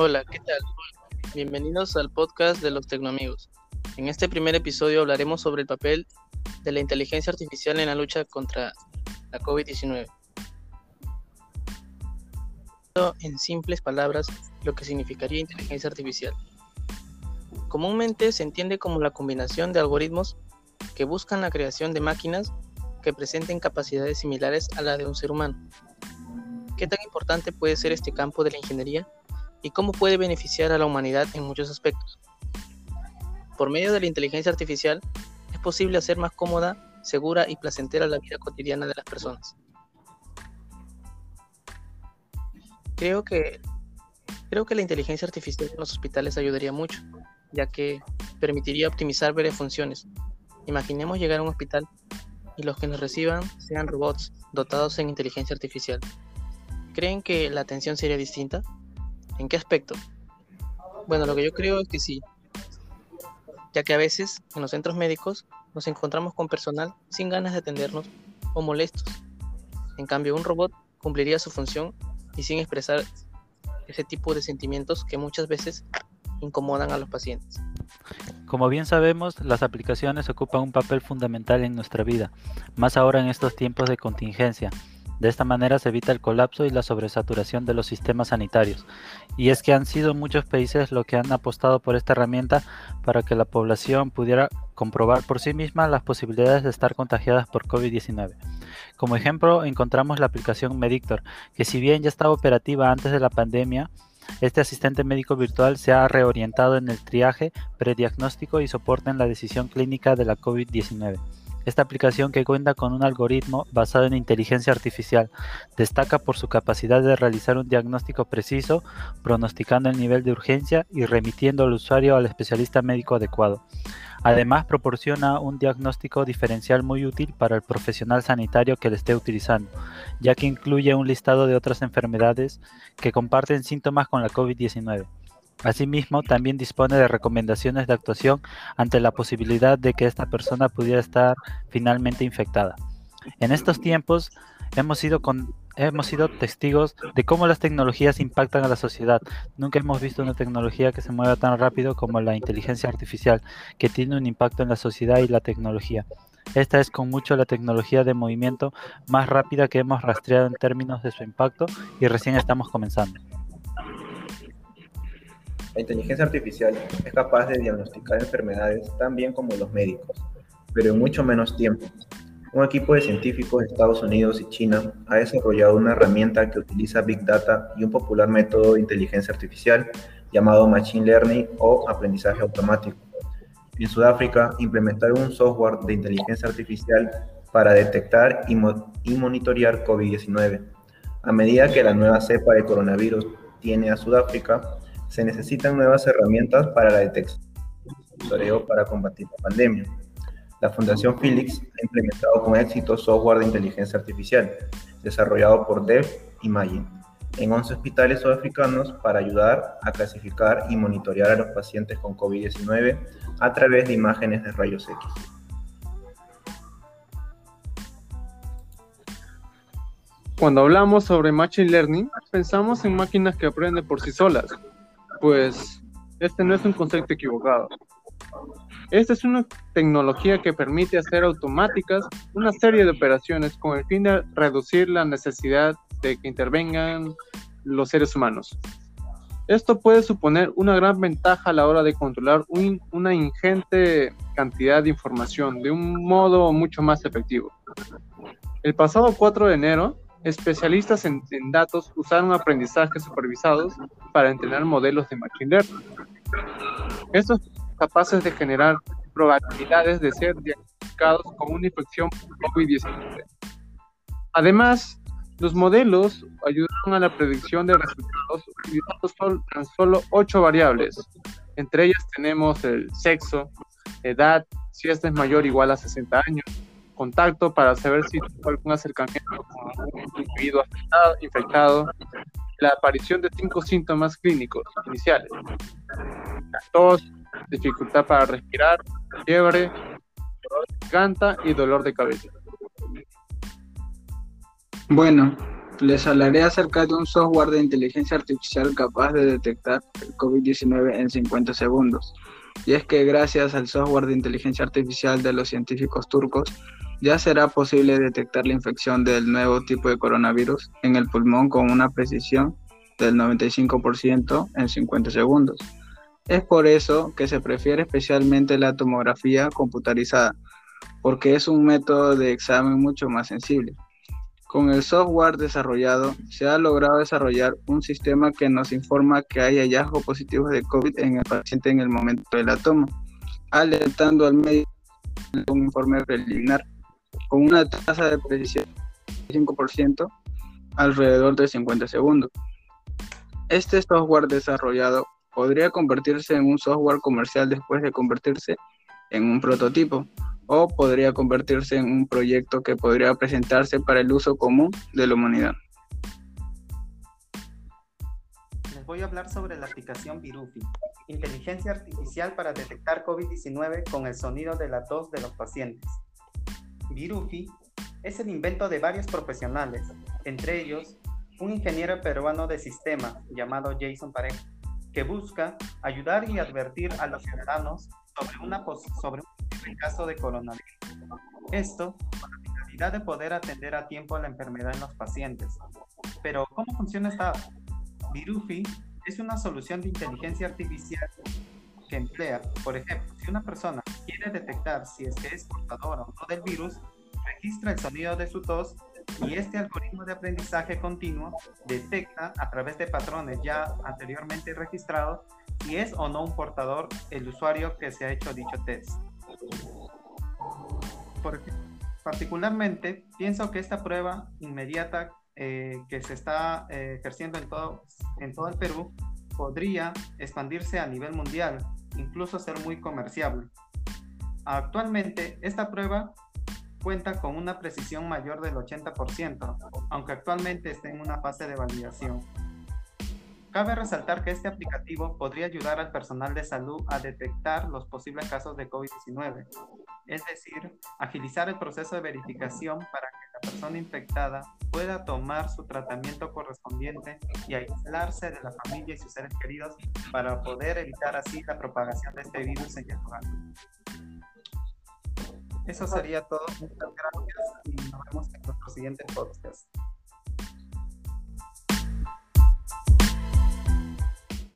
Hola, ¿qué tal? Bienvenidos al podcast de los Tecnoamigos. En este primer episodio hablaremos sobre el papel de la inteligencia artificial en la lucha contra la COVID-19. En simples palabras, lo que significaría inteligencia artificial. Comúnmente se entiende como la combinación de algoritmos que buscan la creación de máquinas que presenten capacidades similares a la de un ser humano. ¿Qué tan importante puede ser este campo de la ingeniería y cómo puede beneficiar a la humanidad en muchos aspectos? Por medio de la inteligencia artificial es posible hacer más cómoda, segura y placentera la vida cotidiana de las personas. Creo que, creo que la inteligencia artificial en los hospitales ayudaría mucho, ya que permitiría optimizar varias funciones. Imaginemos llegar a un hospital y los que nos reciban sean robots dotados en inteligencia artificial. ¿Creen que la atención sería distinta? ¿En qué aspecto? Bueno, lo que yo creo es que sí, ya que a veces en los centros médicos nos encontramos con personal sin ganas de atendernos o molestos. En cambio, un robot cumpliría su función y sin expresar ese tipo de sentimientos que muchas veces incomodan a los pacientes. Como bien sabemos, las aplicaciones ocupan un papel fundamental en nuestra vida, más ahora en estos tiempos de contingencia. De esta manera se evita el colapso y la sobresaturación de los sistemas sanitarios. Y es que han sido muchos países los que han apostado por esta herramienta para que la población pudiera comprobar por sí misma las posibilidades de estar contagiadas por COVID-19. Como ejemplo, encontramos la aplicación Medictor, que si bien ya estaba operativa antes de la pandemia, este asistente médico virtual se ha reorientado en el triaje, prediagnóstico y soporte en la decisión clínica de la COVID-19. Esta aplicación que cuenta con un algoritmo basado en inteligencia artificial destaca por su capacidad de realizar un diagnóstico preciso, pronosticando el nivel de urgencia y remitiendo al usuario al especialista médico adecuado. Además, proporciona un diagnóstico diferencial muy útil para el profesional sanitario que le esté utilizando, ya que incluye un listado de otras enfermedades que comparten síntomas con la COVID-19. Asimismo, también dispone de recomendaciones de actuación ante la posibilidad de que esta persona pudiera estar finalmente infectada. En estos tiempos hemos sido hemos sido testigos de cómo las tecnologías impactan a la sociedad. Nunca hemos visto una tecnología que se mueva tan rápido como la inteligencia artificial, que tiene un impacto en la sociedad y la tecnología. Esta es con mucho la tecnología de movimiento más rápida que hemos rastreado en términos de su impacto y recién estamos comenzando. La inteligencia artificial es capaz de diagnosticar enfermedades tan bien como los médicos, pero en mucho menos tiempo, un equipo de científicos de Estados Unidos y China ha desarrollado una herramienta que utiliza Big Data y un popular método de inteligencia artificial llamado Machine Learning o aprendizaje automático. En Sudáfrica implementaron un software de inteligencia artificial para detectar y, monitorear COVID-19. A medida que la nueva cepa de coronavirus tiene a Sudáfrica, se necesitan nuevas herramientas para la detección para combatir la pandemia. La Fundación Felix ha implementado con éxito software de inteligencia artificial, desarrollado por Dev Imagine, en 11 hospitales sudafricanos para ayudar a clasificar y monitorear a los pacientes con COVID-19 a través de imágenes de rayos X. Cuando hablamos sobre Machine Learning, pensamos en máquinas que aprenden por sí solas, pues este no es un concepto equivocado. Esta es una tecnología que permite hacer automáticas una serie de operaciones con el fin de reducir la necesidad de que intervengan los seres humanos. Esto puede suponer una gran ventaja a la hora de controlar una ingente cantidad de información de un modo mucho más efectivo. El pasado 4 de enero, especialistas en, datos usaron aprendizajes supervisados para entrenar modelos de machine learning. Estos capaces de generar probabilidades de ser diagnosticados con una infección COVID-19. Además, los modelos ayudaron a la predicción de resultados utilizando tan solo ocho variables. Entre ellas tenemos el sexo, edad, si este es mayor o igual a 60 años, contacto para saber si tuvo algún acercamiento un individuo afectado, infectado, la aparición de cinco síntomas clínicos iniciales, tos, dificultad para respirar, fiebre, dolor de garganta y dolor de cabeza. Bueno, Les hablaré acerca de un software de inteligencia artificial capaz de detectar el COVID-19 en 50 segundos. Y es que gracias al software de inteligencia artificial de los científicos turcos, ya será posible detectar la infección del nuevo tipo de coronavirus en el pulmón con una precisión del 95% en 50 segundos. Es por eso que se prefiere especialmente la tomografía computarizada, porque es un método de examen mucho más sensible. Con el software desarrollado, se ha logrado desarrollar un sistema que nos informa que hay hallazgos positivos de COVID en el paciente en el momento de la toma, alertando al médico un informe preliminar con una tasa de precisión de 5% alrededor de 50 segundos. Este software desarrollado podría convertirse en un software comercial después de convertirse en un prototipo o podría convertirse en un proyecto que podría presentarse para el uso común de la humanidad. Les voy a hablar sobre la aplicación Virufi, inteligencia artificial para detectar COVID-19 con el sonido de la tos de los pacientes. Virufi es el invento de varios profesionales, entre ellos un ingeniero peruano de sistema llamado Jason Pareja, que busca ayudar y advertir a los ciudadanos sobre, una sobre un caso de coronavirus. Esto con la finalidad de poder atender a tiempo la enfermedad en los pacientes. Pero, ¿cómo funciona esta? Virufi es una solución de inteligencia artificial que emplea, por ejemplo, si una persona quiere detectar si es que es portador o no del virus, registra el sonido de su tos y este algoritmo de aprendizaje continuo detecta a través de patrones ya anteriormente registrados si es o no un portador el usuario que se ha hecho dicho test. Particularmente, pienso que esta prueba inmediata eh, que se está eh, ejerciendo en todo, en todo el Perú podría expandirse a nivel mundial, incluso ser muy comerciable. Actualmente, esta prueba cuenta con una precisión mayor del 80%, aunque actualmente está en una fase de validación. Cabe resaltar que este aplicativo podría ayudar al personal de salud a detectar los posibles casos de COVID-19, es decir, agilizar el proceso de verificación para que la persona infectada pueda tomar su tratamiento correspondiente y aislarse de la familia y sus seres queridos para poder evitar así la propagación de este virus en el hogar. Eso sería todo. Muchas gracias y nos vemos en nuestro siguiente podcast.